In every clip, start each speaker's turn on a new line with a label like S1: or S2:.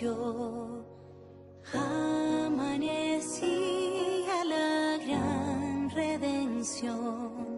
S1: anunció. Amanecía la gran redención.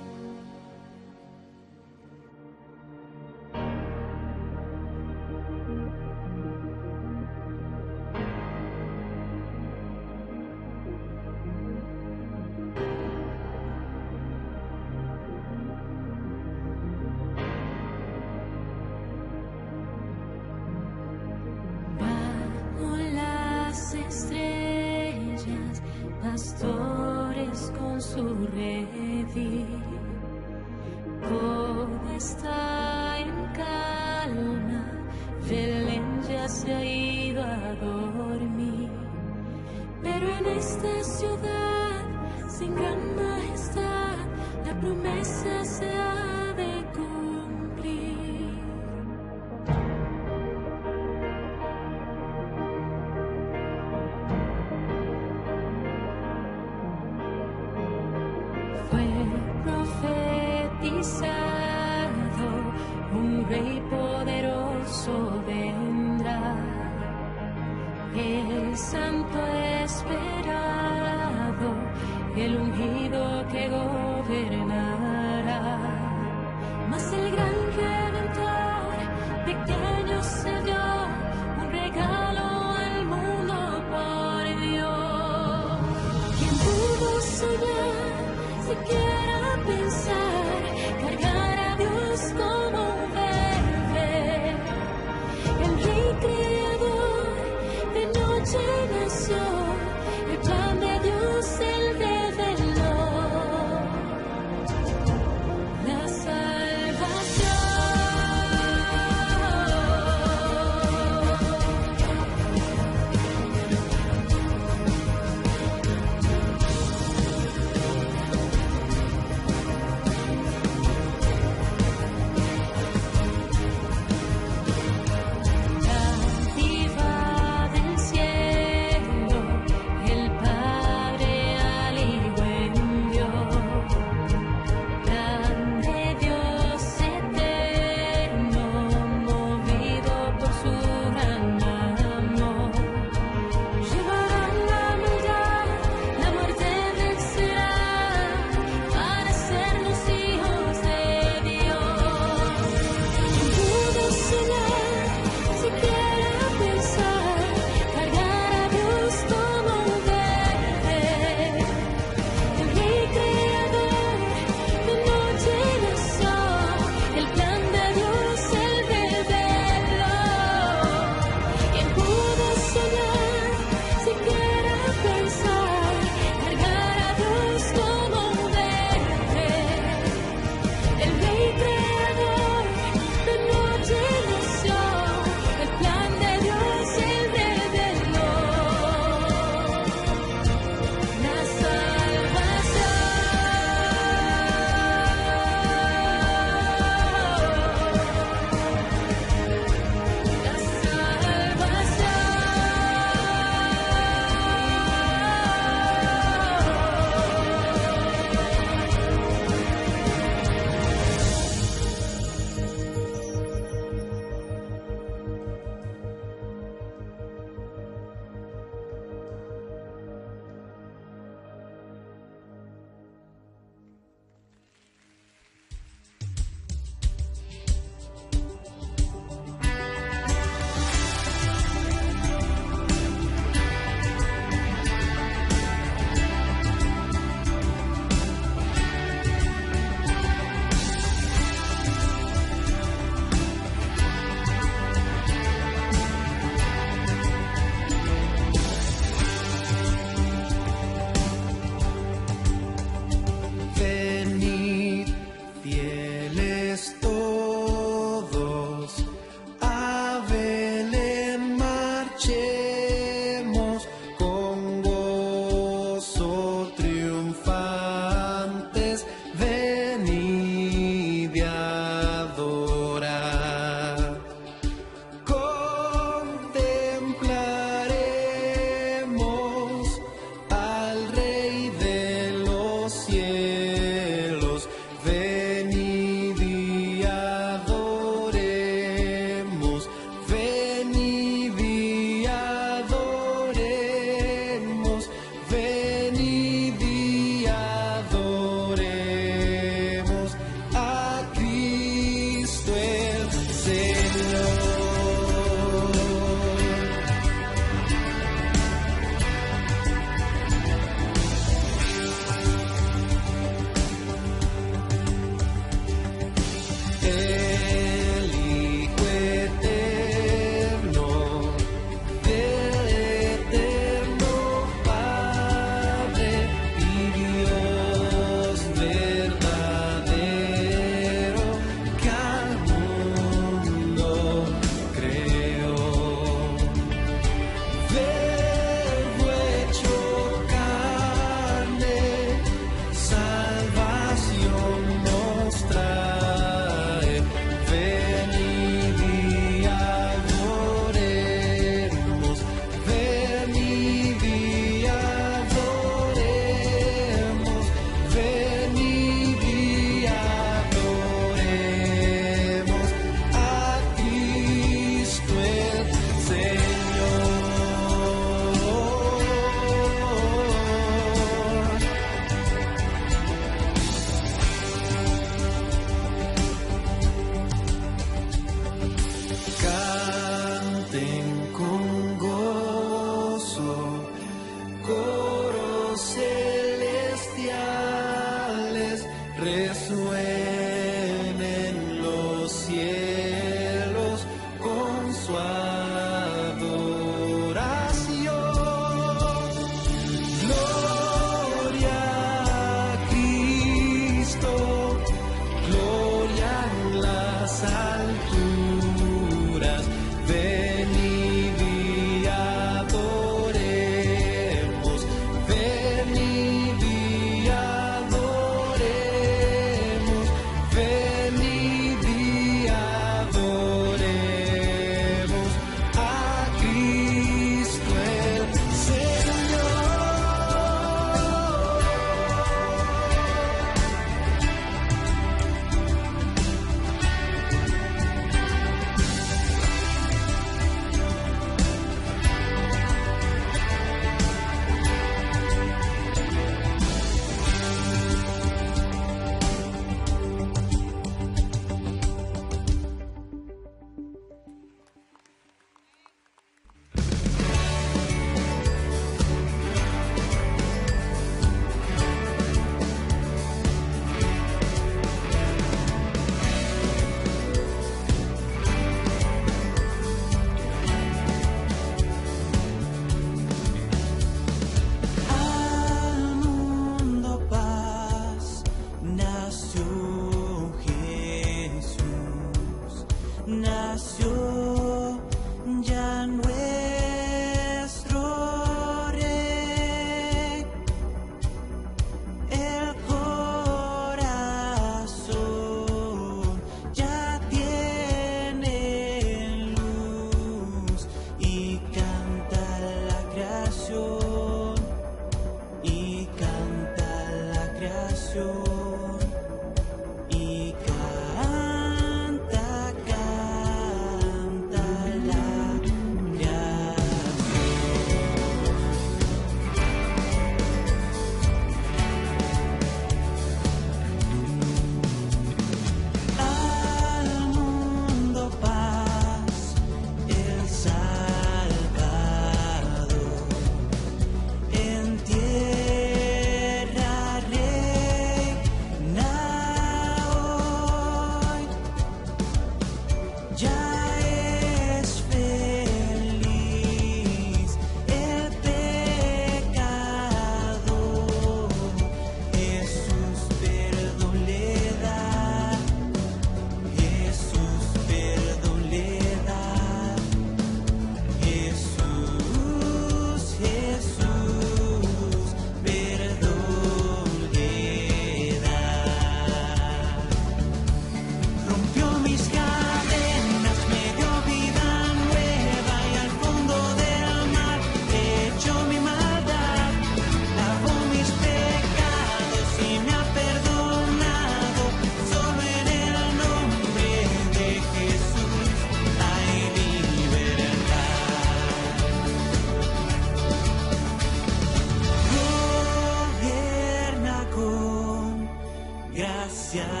S1: Yeah.